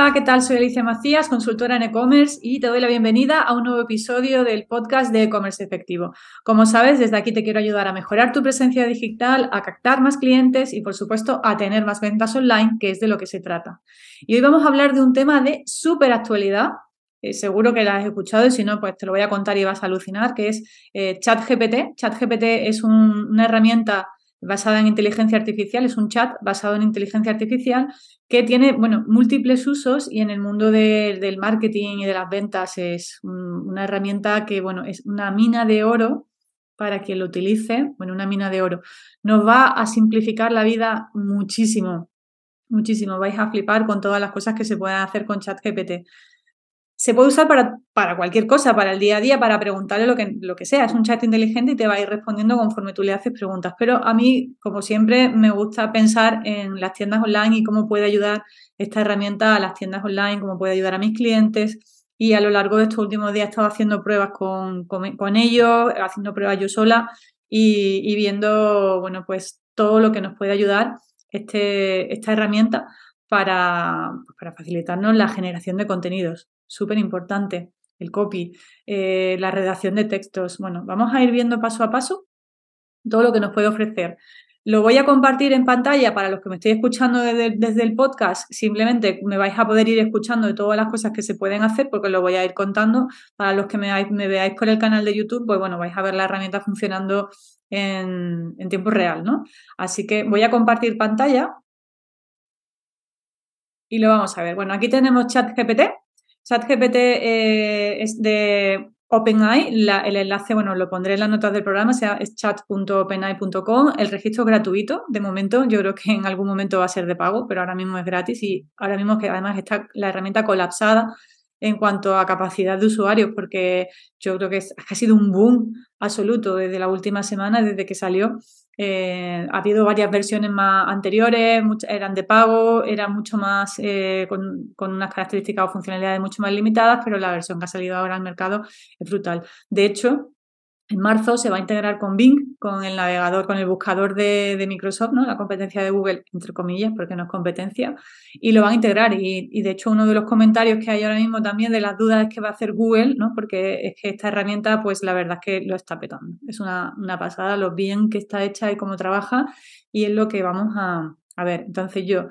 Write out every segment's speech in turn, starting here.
Hola, ¿qué tal? Soy Alicia Macías, consultora en e-commerce y te doy la bienvenida a un nuevo episodio del podcast de e-commerce efectivo. Como sabes, desde aquí te quiero ayudar a mejorar tu presencia digital, a captar más clientes y, por supuesto, a tener más ventas online, que es de lo que se trata. Y hoy vamos a hablar de un tema de súper actualidad. Eh, seguro que la has escuchado y si no, pues te lo voy a contar y vas a alucinar, que es eh, ChatGPT. ChatGPT es una herramienta basada en inteligencia artificial, es un chat basado en inteligencia artificial que tiene, bueno, múltiples usos y en el mundo del marketing y de las ventas es una herramienta que, bueno, es una mina de oro para quien lo utilice, bueno, una mina de oro. Nos va a simplificar la vida muchísimo, muchísimo. Vais a flipar con todas las cosas que se pueden hacer con ChatGPT se puede usar para, para, cualquier cosa, para el día a día, para preguntarle lo que, lo que sea. Es un chat inteligente y te va a ir respondiendo conforme tú le haces preguntas. Pero a mí, como siempre, me gusta pensar en las tiendas online y cómo puede ayudar esta herramienta a las tiendas online, cómo puede ayudar a mis clientes. Y a lo largo de estos últimos días he estado haciendo pruebas con, con, ellos, haciendo pruebas yo sola y, y, viendo, bueno, pues todo lo que nos puede ayudar este, esta herramienta para, para facilitarnos la generación de contenidos súper importante, el copy, eh, la redacción de textos. Bueno, vamos a ir viendo paso a paso todo lo que nos puede ofrecer. Lo voy a compartir en pantalla para los que me estéis escuchando desde, el podcast. Simplemente me vais a poder ir escuchando de todas las cosas que se pueden hacer porque lo voy a ir contando. Para los que me, veáis por el canal de YouTube, pues bueno, vais a ver la herramienta funcionando en, en tiempo real, ¿no? Así que voy a compartir pantalla y lo vamos a ver. Bueno, aquí tenemos ChatGPT, ChatGPT eh, es de OpenAI, el enlace, bueno, lo pondré en las notas del programa, sea, es chat.openai.com. El registro es gratuito, de momento, yo creo que en algún momento va a ser de pago, pero ahora mismo es gratis y ahora mismo que además está la herramienta colapsada en cuanto a capacidad de usuarios, porque yo creo que ha sido un boom absoluto desde la última semana, desde que salió. Eh, ha habido varias versiones más anteriores, eran de pago, eran mucho más eh, con, con, unas características o funcionalidades mucho más limitadas, pero la versión que ha salido ahora al mercado es brutal. De hecho, en marzo se va a integrar con Bing, con el navegador, con el buscador de, Microsoft, ¿no? La competencia de Google, entre comillas, porque no es competencia, y lo van a integrar. Y, de hecho, uno de los comentarios que hay ahora mismo también de las dudas es que va a hacer Google, ¿no? Porque es que esta herramienta, pues la verdad es que lo está petando. Es una, una pasada lo bien que está hecha y cómo trabaja, y es lo que vamos a, a ver, entonces yo,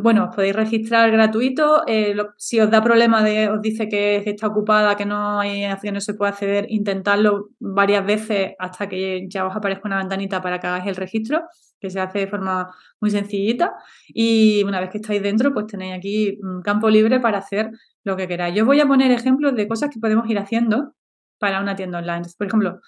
bueno, os podéis registrar gratuito. Eh, si os da problema de, os dice que está ocupada, que no hay, que no se puede acceder, intentadlo varias veces hasta que ya os aparezca una ventanita para que hagáis el registro, que se hace de forma muy sencillita. Y una vez que estáis dentro, pues tenéis aquí un campo libre para hacer lo que queráis. Yo voy a poner ejemplos de cosas que podemos ir haciendo para una tienda online. Por ejemplo,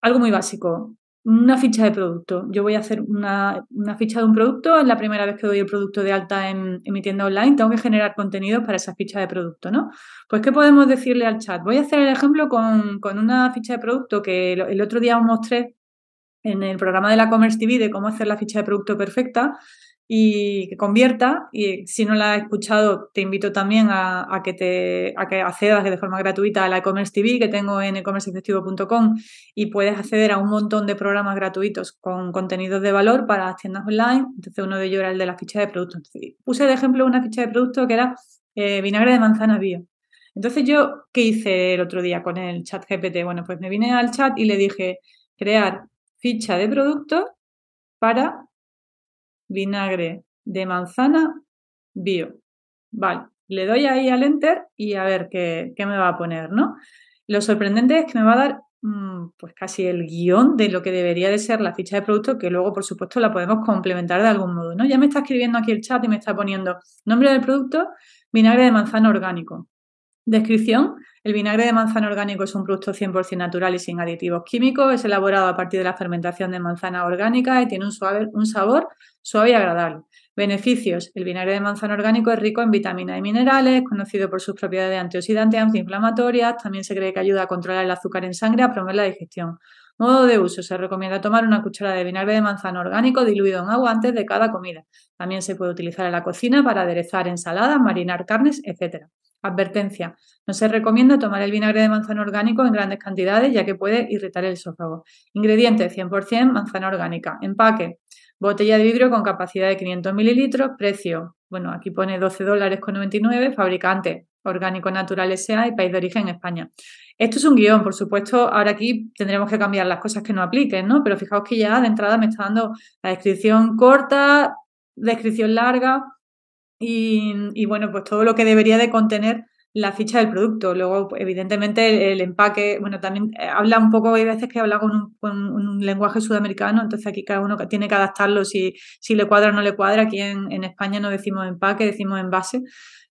algo muy básico una ficha de producto. Yo voy a hacer una, ficha de un producto, es la primera vez que doy el producto de alta en, mi tienda online, tengo que generar contenido para esa ficha de producto, ¿no? Pues, ¿qué podemos decirle al chat? Voy a hacer el ejemplo con, una ficha de producto que el otro día os mostré en el programa de la Commerce TV de cómo hacer la ficha de producto perfecta y que convierta. Y si no la has escuchado, te invito también a, que te a que accedas de forma gratuita a la e-commerce TV que tengo en e-commerceefectivo.com y puedes acceder a un montón de programas gratuitos con contenidos de valor para las tiendas online. Entonces, uno de ellos era el de la ficha de producto. puse de ejemplo una ficha de producto que era eh, vinagre de manzana bio. Entonces, yo, ¿qué hice el otro día con el chat GPT? Bueno, pues me vine al chat y le dije crear ficha de producto para vinagre de manzana bio. Vale, le doy ahí al enter y a ver qué, me va a poner, ¿no? Lo sorprendente es que me va a dar mm, pues casi el guion de lo que debería de ser la ficha de producto, que luego, por supuesto, la podemos complementar de algún modo, ¿no? Ya me está escribiendo aquí el chat y me está poniendo nombre del producto, vinagre de manzana orgánico. Descripción. El vinagre de manzana orgánico es un producto 100% natural y sin aditivos químicos. Es elaborado a partir de la fermentación de manzana orgánica y tiene un, suave, un sabor suave y agradable. Beneficios. El vinagre de manzana orgánico es rico en vitaminas y minerales, conocido por sus propiedades antioxidantes, antiinflamatorias. También se cree que ayuda a controlar el azúcar en sangre y a promover la digestión. Modo de uso. Se recomienda tomar una cucharada de vinagre de manzana orgánico diluido en agua antes de cada comida. También se puede utilizar en la cocina para aderezar ensaladas, marinar carnes, etc. Advertencia. No se recomienda tomar el vinagre de manzana orgánico en grandes cantidades ya que puede irritar el esófago. Ingredientes 100% manzana orgánica. Empaque. Botella de vidrio con capacidad de 500 mililitros. Precio bueno, aquí pone 12 dólares con 99, fabricante orgánico natural SA y país de origen España. Esto es un guion, por supuesto, ahora aquí tendremos que cambiar las cosas que no apliquen, ¿no? Pero fijaos que ya de entrada me está dando la descripción corta, descripción larga y, bueno, pues todo lo que debería de contener la ficha del producto. Luego, evidentemente, el, empaque, bueno, también eh, habla un poco, hay veces que habla con un, lenguaje sudamericano, entonces aquí cada uno tiene que adaptarlo si, si le cuadra o no le cuadra. Aquí en, en España no decimos empaque, decimos envase,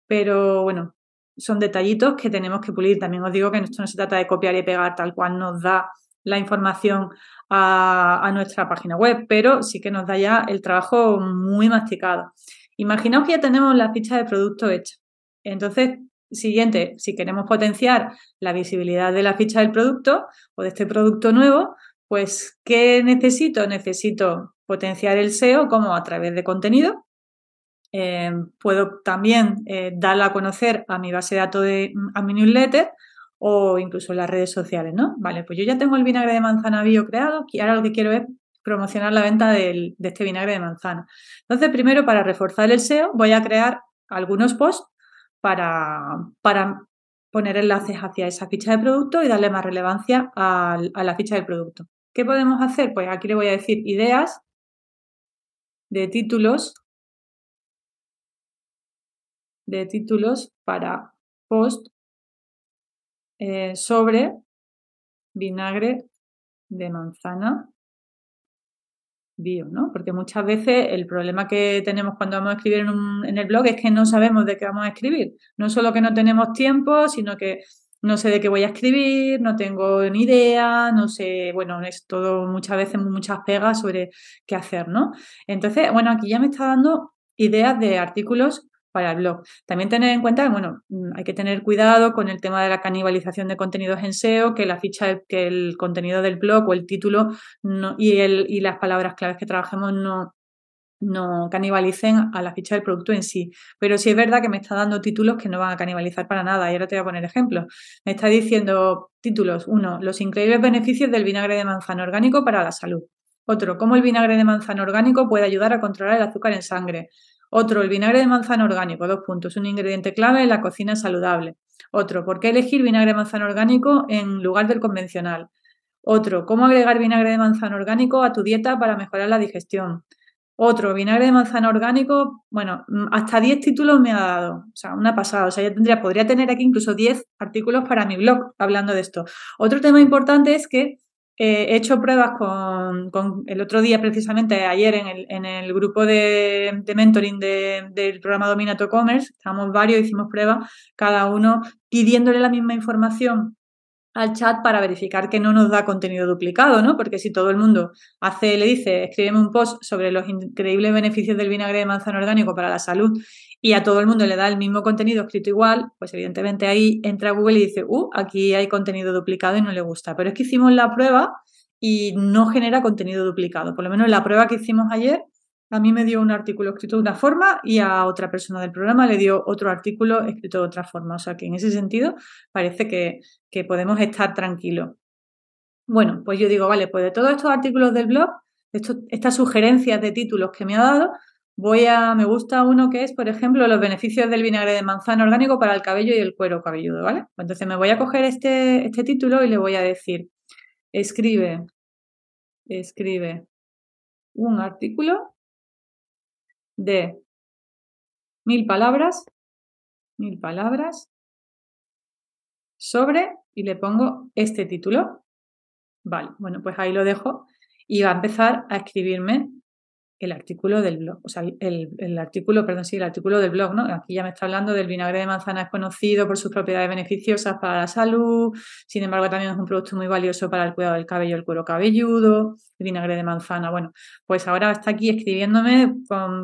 pero bueno, son detallitos que tenemos que pulir. También os digo que esto no se trata de copiar y pegar tal cual nos da la información a, a, nuestra página web, pero sí que nos da ya el trabajo muy masticado. Imaginaos que ya tenemos la ficha de producto hecha. Entonces, Siguiente, si queremos potenciar la visibilidad de la ficha del producto o de este producto nuevo, pues ¿qué necesito? Necesito potenciar el SEO como a través de contenido. Eh, puedo también eh, darla a conocer a mi base de datos a mi newsletter o incluso en las redes sociales, ¿no? Vale, pues yo ya tengo el vinagre de manzana bio creado y ahora lo que quiero es promocionar la venta de este vinagre de manzana. Entonces, primero, para reforzar el SEO, voy a crear algunos posts para, para poner enlaces hacia esa ficha de producto y darle más relevancia a, la ficha del producto. ¿Qué podemos hacer? Pues aquí le voy a decir ideas de títulos de títulos para post eh, sobre vinagre de manzana bio, ¿no? Porque muchas veces el problema que tenemos cuando vamos a escribir en, el blog es que no sabemos de qué vamos a escribir. No solo que no tenemos tiempo, sino que no sé de qué voy a escribir, no tengo ni idea, no sé, bueno, es todo muchas veces muchas pegas sobre qué hacer, ¿no? Entonces, bueno, aquí ya me está dando ideas de artículos para el blog. También tener en cuenta, bueno, mm, hay que tener cuidado con el tema de la canibalización de contenidos en SEO, que la ficha, que el contenido del blog o el título y, el, y las palabras claves que trabajemos no, no canibalicen a la ficha del producto en sí. Pero sí es verdad que me está dando títulos que no van a canibalizar para nada. Y ahora te voy a poner ejemplos. Me está diciendo títulos. Uno, los increíbles beneficios del vinagre de manzana orgánico para la salud. Otro, cómo el vinagre de manzana orgánico puede ayudar a controlar el azúcar en sangre. Otro, el vinagre de manzana orgánico, dos puntos, un ingrediente clave en la cocina saludable. Otro, ¿por qué elegir vinagre de manzana orgánico en lugar del convencional? Otro, ¿cómo agregar vinagre de manzana orgánico a tu dieta para mejorar la digestión? Otro, vinagre de manzana orgánico, bueno, mm, hasta 10 títulos me ha dado, o sea, una pasada, o sea, ya tendría, podría tener aquí incluso 10 artículos para mi blog hablando de esto. Otro tema importante es que he hecho pruebas con, el otro día, precisamente ayer, en el, en el grupo de, mentoring del programa Dominato Commerce, estábamos varios, hicimos pruebas, cada uno pidiéndole la misma información al chat para verificar que no nos da contenido duplicado, ¿no? Porque si todo el mundo hace, le dice, escríbeme un post sobre los increíbles beneficios del vinagre de manzana orgánico para la salud y a todo el mundo le da el mismo contenido escrito igual, pues evidentemente ahí entra Google y dice, uh, aquí hay contenido duplicado y no le gusta. Pero es que hicimos la prueba y no genera contenido duplicado. Por lo menos la prueba que hicimos ayer, a mí me dio un artículo escrito de una forma y a otra persona del programa le dio otro artículo escrito de otra forma. O sea que en ese sentido parece que, que podemos estar tranquilos. Bueno, pues yo digo, vale, pues de todos estos artículos del blog, estas sugerencias de títulos que me ha dado, Voy a, me gusta uno que es, por ejemplo, los beneficios del vinagre de manzana orgánico para el cabello y el cuero cabelludo, ¿vale? Entonces me voy a coger este, este título y le voy a decir, escribe, escribe un artículo de mil palabras, mil palabras sobre, y le pongo este título. Vale, bueno, pues ahí lo dejo y va a empezar a escribirme el artículo del blog, o sea, el, artículo, perdón, sí, el artículo del blog, ¿no? Aquí ya me está hablando del vinagre de manzana es conocido por sus propiedades beneficiosas para la salud, sin embargo también es un producto muy valioso para el cuidado del cabello, el cuero cabelludo, el vinagre de manzana, bueno, pues ahora está aquí escribiéndome,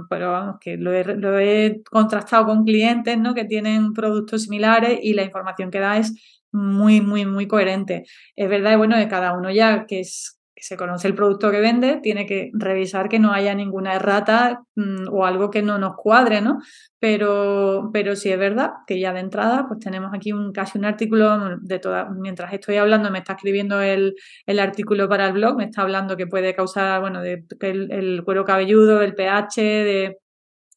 pero vamos, que lo he, lo he contrastado con clientes, ¿no? Que tienen productos similares y la información que da es muy, muy, muy coherente. Es verdad, bueno, de cada uno ya que es se conoce el producto que vende, tiene que revisar que no haya ninguna errata mm, o algo que no nos cuadre, ¿no? Pero, pero sí es verdad que ya de entrada, pues tenemos aquí un, casi un artículo de toda, mientras estoy hablando, me está escribiendo el, artículo para el blog, me está hablando que puede causar, bueno, de, el, el cuero cabelludo, el pH, de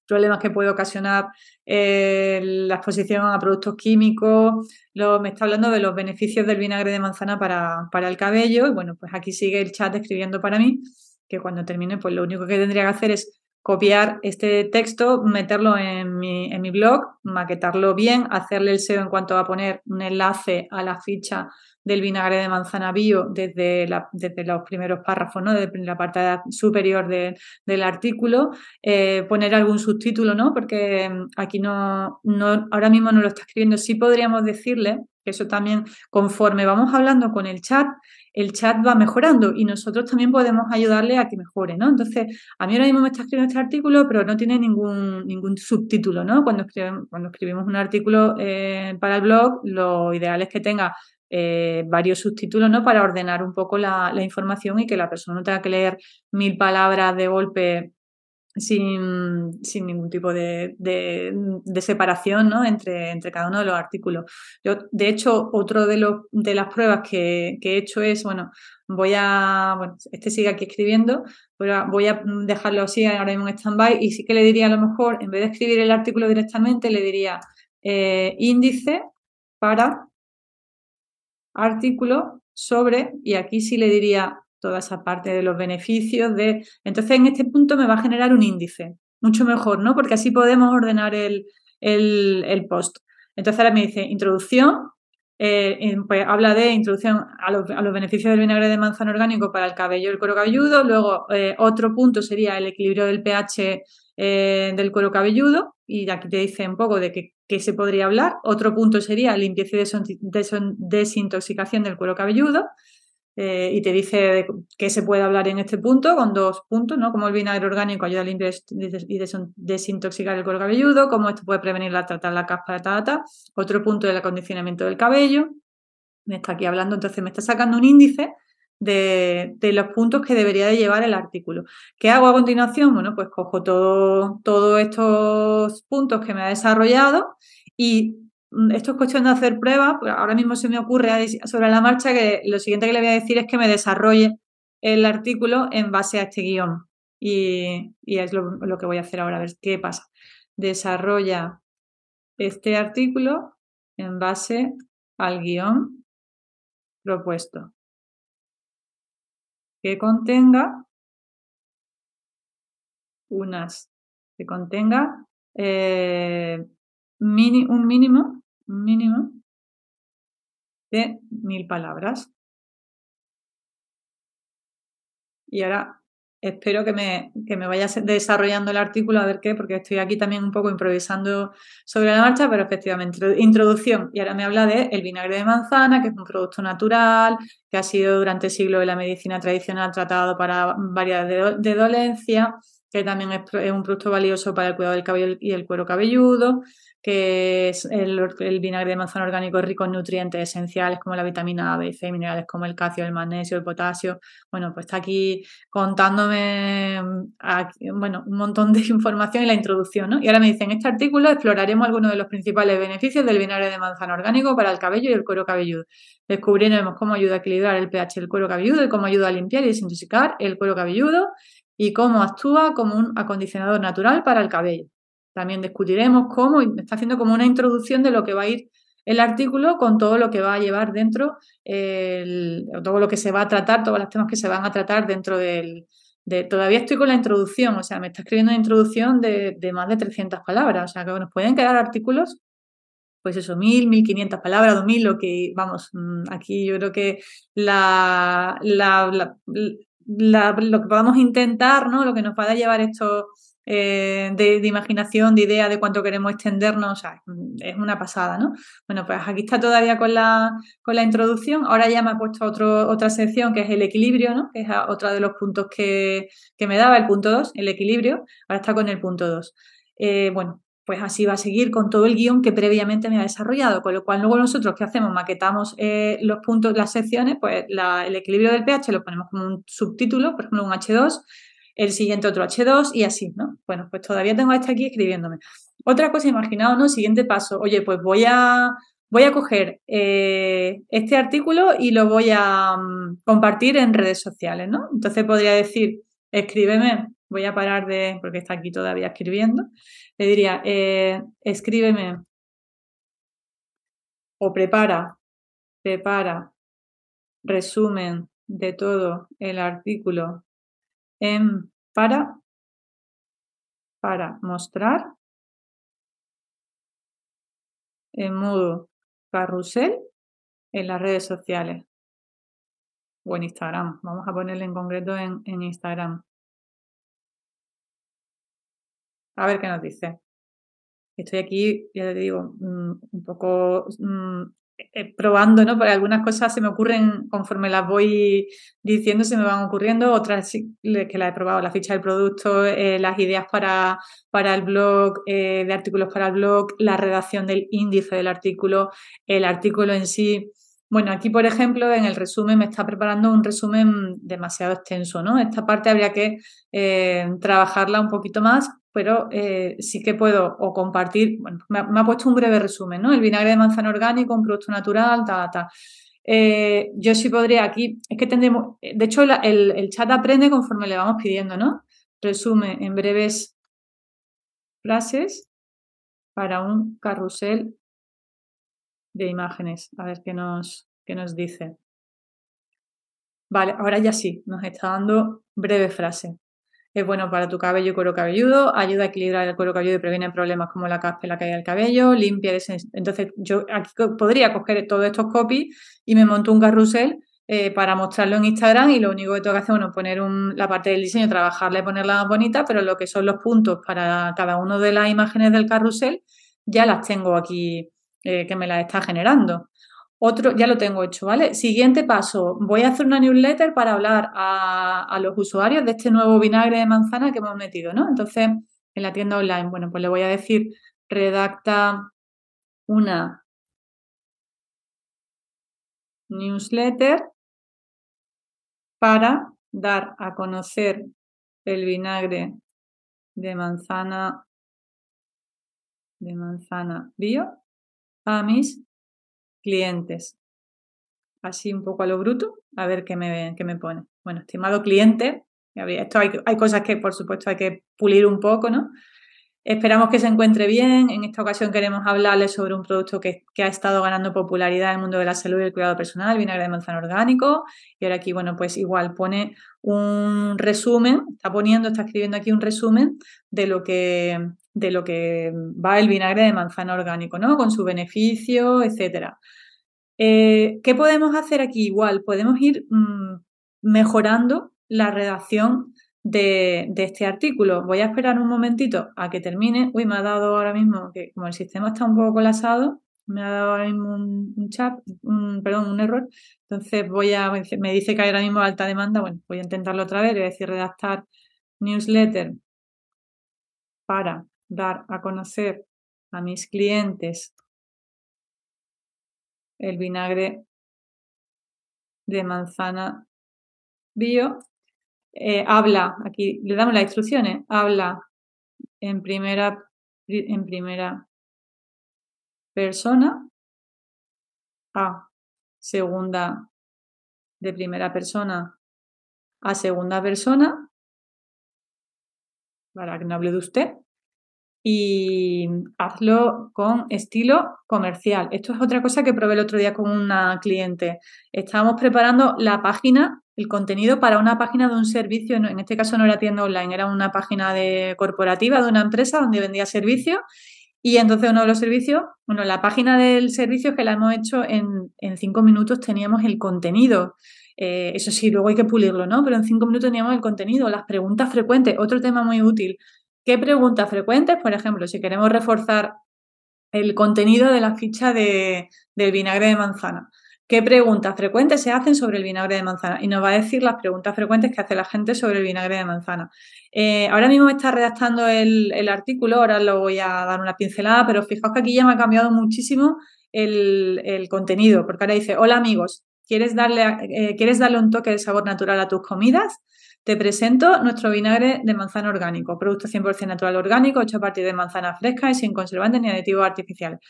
problemas que puede ocasionar eh, la exposición a productos químicos. Lo, me está hablando de los beneficios del vinagre de manzana para, para el cabello. Y bueno, pues aquí sigue el chat escribiendo para mí, que cuando termine, pues lo único que tendría que hacer es copiar este texto, meterlo en mi, en mi blog, maquetarlo bien, hacerle el SEO en cuanto a poner un enlace a la ficha del vinagre de manzana bio desde, desde los primeros párrafos, ¿no? desde la parte superior del artículo, eh, poner algún subtítulo, ¿no? porque mm, aquí no, no, ahora mismo no lo está escribiendo, sí podríamos decirle que eso también, conforme vamos hablando con el chat, el chat va mejorando y nosotros también podemos ayudarle a que mejore, ¿no? Entonces, a mí ahora mismo me está escribiendo este artículo, pero no tiene ningún, ningún subtítulo, ¿no? Cuando, escribimos, cuando escribimos un artículo eh, para el blog, lo ideal es que tenga eh, varios subtítulos, ¿no? Para ordenar un poco la, información y que la persona no tenga que leer mil palabras de golpe sin, ningún tipo de, separación ¿no? entre, entre, cada uno de los artículos. Yo, de hecho, otro de, de las pruebas que, he hecho es, bueno, voy a, bueno, este sigue aquí escribiendo, pero voy a dejarlo así ahora mismo en stand-by y sí que le diría a lo mejor, en vez de escribir el artículo directamente, le diría eh, índice para artículo sobre, y aquí sí le diría toda esa parte de los beneficios de... Entonces, en este punto me va a generar un índice, mucho mejor, ¿no? Porque así podemos ordenar el, post. Entonces ahora me dice introducción, eh, pues habla de introducción a los, beneficios del vinagre de manzana orgánico para el cabello y el cuero cabelludo. Luego, eh, otro punto sería el equilibrio del pH eh, del cuero cabelludo. Y aquí te dice un poco de qué, se podría hablar. Otro punto sería limpieza y desintoxicación del cuero cabelludo. Eh, y te dice qué se puede hablar en este punto, con dos puntos, ¿no? Como el vinagre orgánico ayuda a limpiar y desintoxicar el cuero cabelludo, cómo esto puede prevenir la tratar la caspa. Otro punto del acondicionamiento del cabello. Me está aquí hablando, entonces me está sacando un índice de, los puntos que debería de llevar el artículo. ¿Qué hago a continuación? Bueno, pues cojo todos estos puntos que me ha desarrollado y Mm, esto es cuestión de hacer pruebas. Pues ahora mismo se me ocurre sobre la marcha que lo siguiente que le voy a decir es que me desarrolle el artículo en base a este guion. Y, es lo, que voy a hacer ahora, a ver qué pasa. Desarrolla este artículo en base al guion propuesto. Que contenga unas, que contenga eh, un mínimo, un mínimo de mil palabras. Y ahora espero que me, que me vaya desarrollando el artículo a ver qué, porque estoy aquí también un poco improvisando sobre la marcha, pero efectivamente, introducción. Y ahora me habla de el vinagre de manzana, que es un producto natural, que ha sido durante siglos de la medicina tradicional tratado para varias de, de dolencias, que también es, un producto valioso para el cuidado del cabello y el cuero cabelludo, que es el, vinagre de manzana orgánico rico en nutrientes esenciales como la vitamina A, B, C, minerales como el calcio, el magnesio, el potasio. Bueno, pues está aquí contándome bueno, un montón de información y la introducción, ¿no? Y ahora me dicen, en este artículo exploraremos algunos de los principales beneficios del vinagre de manzana orgánico para el cabello y el cuero cabelludo. Descubriremos cómo ayuda a equilibrar el pH del cuero cabelludo y cómo ayuda a limpiar y desintoxicar el cuero cabelludo y cómo actúa como un acondicionador natural para el cabello. También discutiremos cómo, y me está haciendo como una introducción de lo que va a ir el artículo con todo lo que va a llevar dentro, todo lo que se va a tratar, todos los temas que se van a tratar dentro del... De, todavía estoy con la introducción, o sea, me está escribiendo una introducción de, más de 300 palabras, o sea, que nos pueden quedar artículos pues eso, mil, mil quinientas palabras, dos mil, lo que, vamos, mm, aquí yo creo que la, la, lo que podamos intentar, ¿no? Lo que nos va a llevar esto eh, de, imaginación, de idea de cuánto queremos extendernos, o sea, es una pasada, ¿no? Bueno, pues aquí está todavía con la, con la introducción, ahora ya me ha puesto otro, otra sección que es el equilibrio, ¿no? Que es otro de los puntos que, me daba, el punto 2, el equilibrio, ahora está con el punto 2. Eh, bueno, pues así va a seguir con todo el guion que previamente me ha desarrollado, con lo cual luego nosotros, ¿qué hacemos? Maquetamos eh, los puntos, las secciones, pues el equilibrio del pH lo ponemos como un subtítulo, por ejemplo, un H2, el siguiente otro H2 y así, ¿no? Bueno, pues todavía tengo este aquí escribiéndome. Otra cosa, imaginaos, ¿no? Siguiente paso, oye, pues voy a, voy a coger eh, este artículo y lo voy a mm, compartir en redes sociales, ¿no? Entonces podría decir, escríbeme voy a parar de, porque está aquí todavía escribiendo, le diría, eh, escríbeme o prepara, prepara resumen de todo el artículo en, para, para mostrar en modo carrusel en las redes sociales o en Instagram. Vamos a ponerle en concreto en, en Instagram. A ver qué nos dice. Estoy aquí, ya te digo, mm, un poco mm, eh, probando, ¿no? Algunas cosas se me ocurren conforme las voy diciendo, se me van ocurriendo, otras que las he probado, la ficha del producto, eh, las ideas para, para el blog, eh, de artículos para el blog, la redacción del índice del artículo, el artículo en sí. Bueno, aquí, por ejemplo, en el resumen me está preparando un resumen demasiado extenso, ¿no? Esta parte habría que trabajarla un poquito más, pero eh, sí que puedo o compartir, bueno, me ha, puesto un breve resumen, ¿no? El vinagre de manzana orgánico, un producto natural, ta, ta. Eh, yo sí podría aquí, es que tendremos, de hecho el, chat aprende conforme le vamos pidiendo, ¿no? Resume en breves frases para un carrusel de imágenes. A ver qué nos, qué nos dice. Vale, ahora ya sí, nos está dando breve frase es bueno para tu cabello y cuero cabelludo, ayuda a equilibrar el cuero cabelludo y previene problemas como la caspa y la caída del cabello, limpia. Entonces, yo aquí podría coger todos estos copies y me monto un carrusel eh, para mostrarlo en Instagram y lo único que tengo que hacer es poner la parte del diseño, trabajarla y ponerla más bonita, pero lo que son los puntos para cada una de las imágenes del carrusel ya las tengo aquí eh, que me las está generando. Otro, ya lo tengo hecho, ¿vale? Siguiente paso, voy a hacer una newsletter para hablar a, los usuarios de este nuevo vinagre de manzana que hemos metido, ¿no? Entonces, en la tienda online, bueno, pues le voy a decir, redacta una newsletter para dar a conocer el vinagre de manzana de manzana bio a mis clientes. Así un poco a lo bruto, a ver qué me, qué me pone. Bueno, estimado cliente, esto hay, hay cosas que por supuesto hay que pulir un poco, ¿no? Esperamos que se encuentre bien. En esta ocasión queremos hablarles sobre un producto que, que, ha estado ganando popularidad en el mundo de la salud y el cuidado personal, vinagre de manzana orgánico. Y ahora aquí, bueno, pues igual pone un resumen, está poniendo, está escribiendo aquí un resumen de lo que, de lo que va el vinagre de manzana orgánico, ¿no? Con su beneficio, etcétera. Eh, ¿Qué podemos hacer aquí? Igual, podemos ir mm, mejorando la redacción de, este artículo. Voy a esperar un momentito a que termine. Uy, me ha dado ahora mismo que como el sistema está un poco colapsado, me ha dado ahora mismo un, chat, un, perdón, un error. Entonces voy a, me dice que hay ahora mismo alta demanda. Bueno, voy a intentarlo otra vez. A decir redactar newsletter para dar a conocer a mis clientes el vinagre de manzana bio. Eh, habla, aquí le damos las instrucciones, habla en primera, en primera persona a segunda de primera persona a segunda persona para que no hable de usted y hazlo con estilo comercial. Esto es otra cosa que probé el otro día con una cliente. Estábamos preparando la página, el contenido para una página de un servicio, en este caso no era tienda online, era una página de corporativa de una empresa donde vendía servicios y entonces uno de los servicios, bueno, la página del servicio que la hemos hecho en, cinco minutos teníamos el contenido. Eh, eso sí, luego hay que pulirlo, ¿no? Pero en cinco minutos teníamos el contenido, las preguntas frecuentes, otro tema muy útil. ¿Qué preguntas frecuentes? Por ejemplo, si queremos reforzar el contenido de la ficha de, del vinagre de manzana. ¿Qué preguntas frecuentes se hacen sobre el vinagre de manzana? Y nos va a decir las preguntas frecuentes que hace la gente sobre el vinagre de manzana. Eh, ahora mismo me está redactando el, artículo, ahora lo voy a dar una pincelada, pero fijaos que aquí ya me ha cambiado muchísimo el, contenido, porque ahora dice, hola amigos, ¿quieres darle, eh, ¿quieres darle un toque de sabor natural a tus comidas? Te presento nuestro vinagre de manzana orgánico, producto 100% natural orgánico, hecho a partir de manzana fresca y sin conservantes ni aditivos artificiales.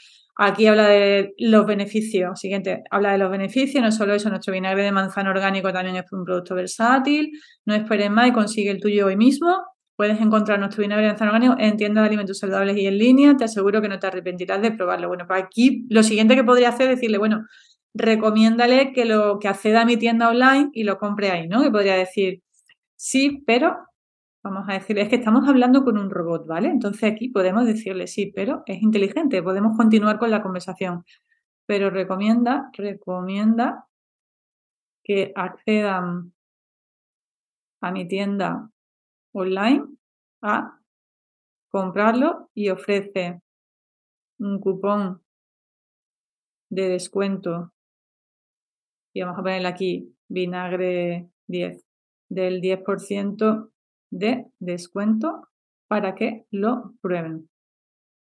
Aquí habla de los beneficios. Siguiente, habla de los beneficios. No solo eso, nuestro vinagre de manzana orgánico también es un producto versátil. No esperes más y consigue el tuyo hoy mismo. Puedes encontrar nuestro vinagre de manzana orgánico en tiendas de alimentos saludables y en línea. Te aseguro que no te arrepentirás de probarlo. Bueno, pues aquí lo siguiente que podría hacer es decirle, bueno, recomiéndale que lo que acceda a mi tienda online y lo compre ahí, ¿no? Y podría decir, sí, pero vamos a decirle, es que estamos hablando con un robot, ¿vale? Entonces aquí podemos decirle, sí, pero es inteligente, podemos continuar con la conversación. Pero recomienda, recomienda que accedan a mi tienda online a comprarlo y ofrece un cupón de descuento y vamos a ponerle aquí vinagre 10 del 10% de descuento para que lo prueben.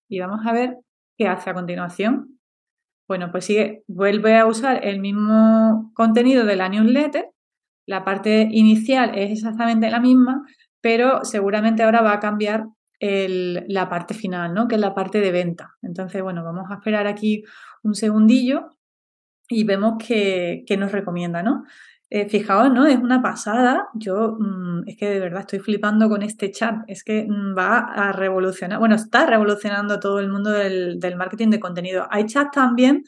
Y vamos a ver qué hace a continuación. Bueno, pues sigue, vuelve a usar el mismo contenido de la newsletter. La parte inicial es exactamente la misma, pero seguramente ahora va a cambiar la parte final, ¿no? Que es la parte de venta. Entonces, bueno, vamos a esperar aquí un segundillo y vemos que, nos recomienda, ¿no? Eh, fijaos, ¿no? Es una pasada. Yo mm, es que de verdad estoy flipando con este chat. Es que mm, va a revolucionar, bueno, está revolucionando todo el mundo del, del marketing de contenido. Hay chats también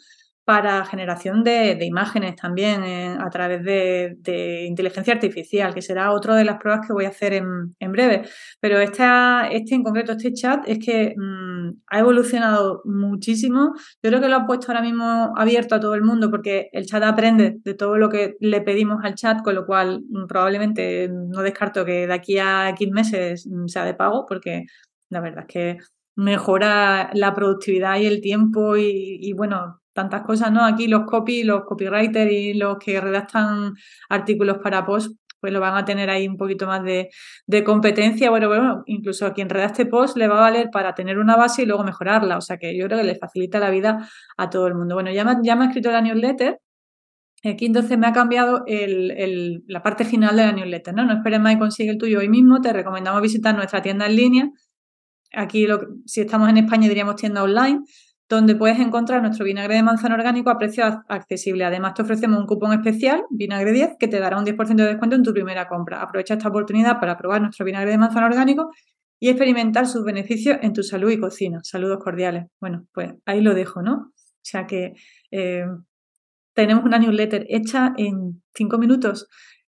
para generación de, imágenes también eh, a través de, inteligencia artificial, que será otra de las pruebas que voy a hacer en, breve. Pero este en concreto, este chat, es que mm, ha evolucionado muchísimo. Yo creo que lo ha puesto ahora mismo abierto a todo el mundo porque el chat aprende de todo lo que le pedimos al chat, con lo cual mm, probablemente no descarto que de aquí a X meses mm, sea de pago porque la verdad es que mejora la productividad y el tiempo y bueno, tantas cosas, ¿no? Aquí los copy, los copywriters y los que redactan artículos para post, pues lo van a tener ahí un poquito más de, competencia. Bueno, bueno, incluso a quien redacte post le va a valer para tener una base y luego mejorarla. O sea que yo creo que le facilita la vida a todo el mundo. Bueno, ya me, ya me ha escrito la newsletter. Aquí entonces me ha cambiado la parte final de la newsletter, ¿no? No esperes más y consigue el tuyo hoy mismo. Te recomendamos visitar nuestra tienda en línea. Aquí, lo, si estamos en España, diríamos tienda online donde puedes encontrar nuestro vinagre de manzana orgánico a precio accesible. Además, te ofrecemos un cupón especial, vinagre 10, que te dará un 10% de descuento en tu primera compra. Aprovecha esta oportunidad para probar nuestro vinagre de manzana orgánico y experimentar sus beneficios en tu salud y cocina. Saludos cordiales. Bueno, pues ahí lo dejo, ¿no? O sea que eh, tenemos una newsletter hecha en cinco minutos.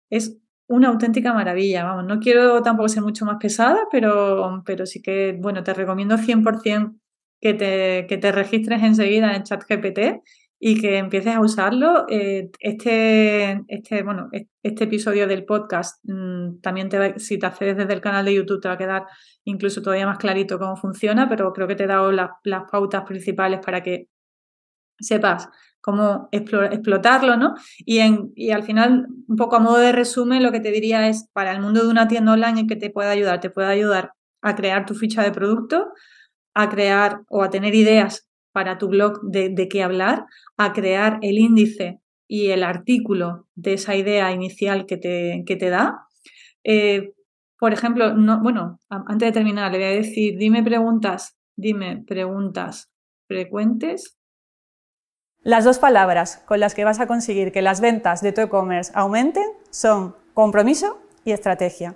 Es una auténtica maravilla. Vamos, no quiero tampoco ser mucho más pesada, pero, pero sí que, bueno, te recomiendo 100% que te, que te registres enseguida en ChatGPT y que empieces a usarlo. Eh, este, este, bueno, este episodio del podcast mm, también te si te accedes desde el canal de YouTube te va a quedar incluso todavía más clarito cómo funciona, pero creo que te he dado las, pautas principales para que sepas cómo explotarlo, ¿no? Y, en, y al final, un poco a modo de resumen, lo que te diría es para el mundo de una tienda online en que te pueda ayudar, te puede ayudar a crear tu ficha de producto, a crear o a tener ideas para tu blog de, qué hablar, a crear el índice y el artículo de esa idea inicial que te, te da. Eh, por ejemplo, no, bueno, antes de terminar, le voy a decir, dime preguntas, dime preguntas frecuentes. Las dos palabras con las que vas a conseguir que las ventas de tu e-commerce aumenten son compromiso y estrategia.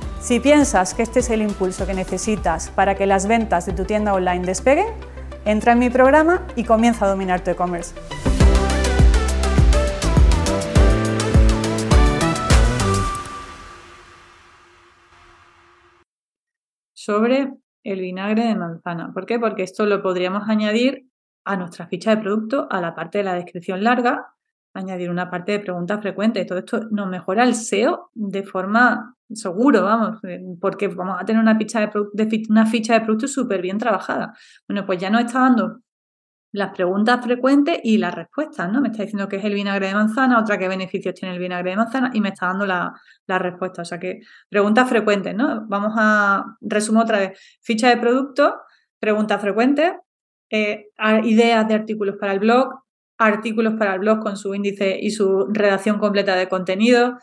Si piensas que este es el impulso que necesitas para que las ventas de tu tienda online despeguen, entra en mi programa y comienza a dominar tu e-commerce. Sobre el vinagre de manzana. ¿Por qué? Porque esto lo podríamos añadir a nuestra ficha de producto, a la parte de la descripción larga, añadir una parte de preguntas frecuentes. Todo esto nos mejora el SEO de forma seguro, vamos, eh, porque vamos a tener una ficha de, una ficha de producto súper bien trabajada. Bueno, pues ya nos está dando las preguntas frecuentes y las respuestas, ¿no? Me está diciendo que es el vinagre de manzana, otra qué beneficios tiene el vinagre de manzana y me está dando la, la respuesta. O sea que preguntas frecuentes, ¿no? Vamos a, resumo otra vez, ficha de producto, preguntas frecuentes, eh, ideas de artículos para el blog, artículos para el blog con su índice y su redacción completa de contenido,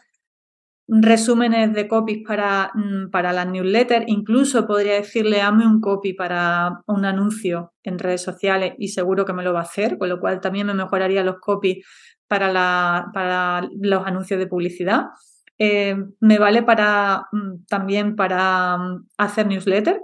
resúmenes de copies para, mm, para las newsletters, incluso podría decirle, hazme un copy para un anuncio en redes sociales y seguro que me lo va a hacer, con lo cual también me mejoraría los copies para, la, para los anuncios de publicidad. Eh, me vale para mm, también para mm, hacer newsletter,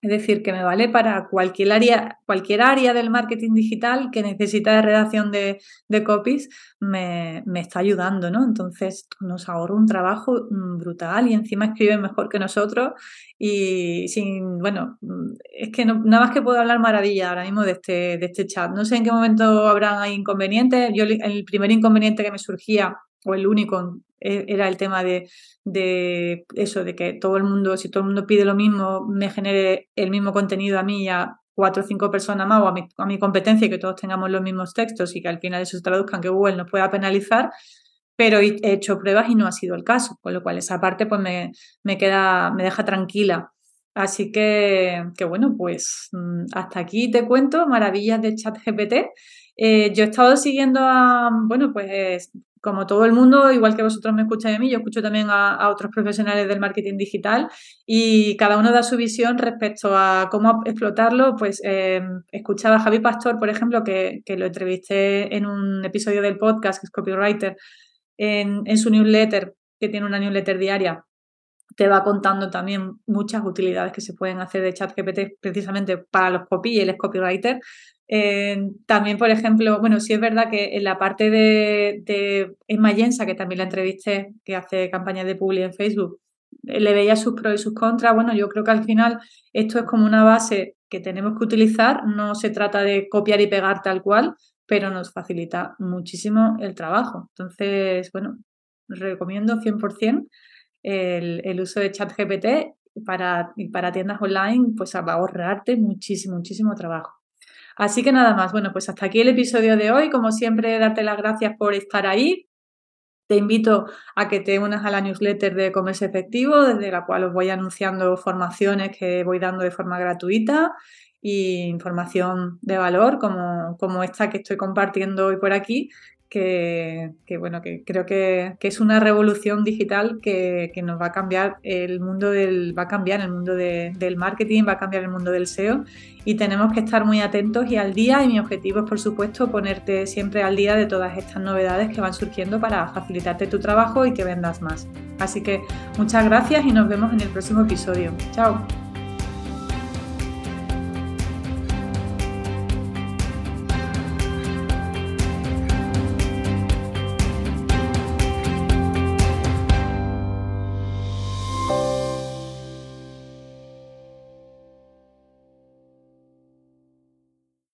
es decir, que me vale para cualquier área, cualquier área del marketing digital que necesita de redacción de, copies, me, está ayudando, ¿no? Entonces nos ahorro un trabajo mm, brutal y encima escribe mejor que nosotros y sin, bueno, mm, es que nada más que puedo hablar maravilla ahora mismo de este, de este chat. No sé en qué momento habrán inconvenientes. Yo el primer inconveniente que me surgía o el único era el tema de, de, eso, de que todo el mundo, si todo el mundo pide lo mismo, me genere el mismo contenido a mí y a cuatro o cinco personas más o a mi, a mi competencia y que todos tengamos los mismos textos y que al final eso se traduzcan, que Google nos pueda penalizar, pero he hecho pruebas y no ha sido el caso, con lo cual esa parte pues me, me queda, me deja tranquila. Así que, que bueno, pues mm, hasta aquí te cuento maravillas de ChatGPT. Eh, yo he estado siguiendo a, bueno, pues como todo el mundo, igual que vosotros me escucháis a mí, yo escucho también a, otros profesionales del marketing digital y cada uno da su visión respecto a cómo explotarlo. Pues eh, escuchaba a Javi Pastor, por ejemplo, que, lo entrevisté en un episodio del podcast, que es copywriter, en su newsletter, que tiene una newsletter diaria te va contando también muchas utilidades que se pueden hacer de ChatGPT precisamente para los copy y el copywriter. Eh, también, por ejemplo, bueno, sí es verdad que en la parte de, de Emma que también la entrevisté, que hace campañas de publi en Facebook, le veía sus pros y sus contras. Bueno, yo creo que al final esto es como una base que tenemos que utilizar. No se trata de copiar y pegar tal cual, pero nos facilita muchísimo el trabajo. Entonces, bueno, recomiendo 100% el, uso de ChatGPT para, para tiendas online, pues va a ahorrarte muchísimo, muchísimo trabajo. Así que nada más, bueno, pues hasta aquí el episodio de hoy. Como siempre, darte las gracias por estar ahí. Te invito a que te unas a la newsletter de Comercio Efectivo, desde la cual os voy anunciando formaciones que voy dando de forma gratuita y información de valor como, como esta que estoy compartiendo hoy por aquí, que, bueno, que creo que, es una revolución digital que, nos va a cambiar el mundo del, va a cambiar el mundo del marketing, va a cambiar el mundo del SEO y tenemos que estar muy atentos y al día y mi objetivo es por supuesto ponerte siempre al día de todas estas novedades que van surgiendo para facilitarte tu trabajo y que vendas más. Así que muchas gracias y nos vemos en el próximo episodio. Chao.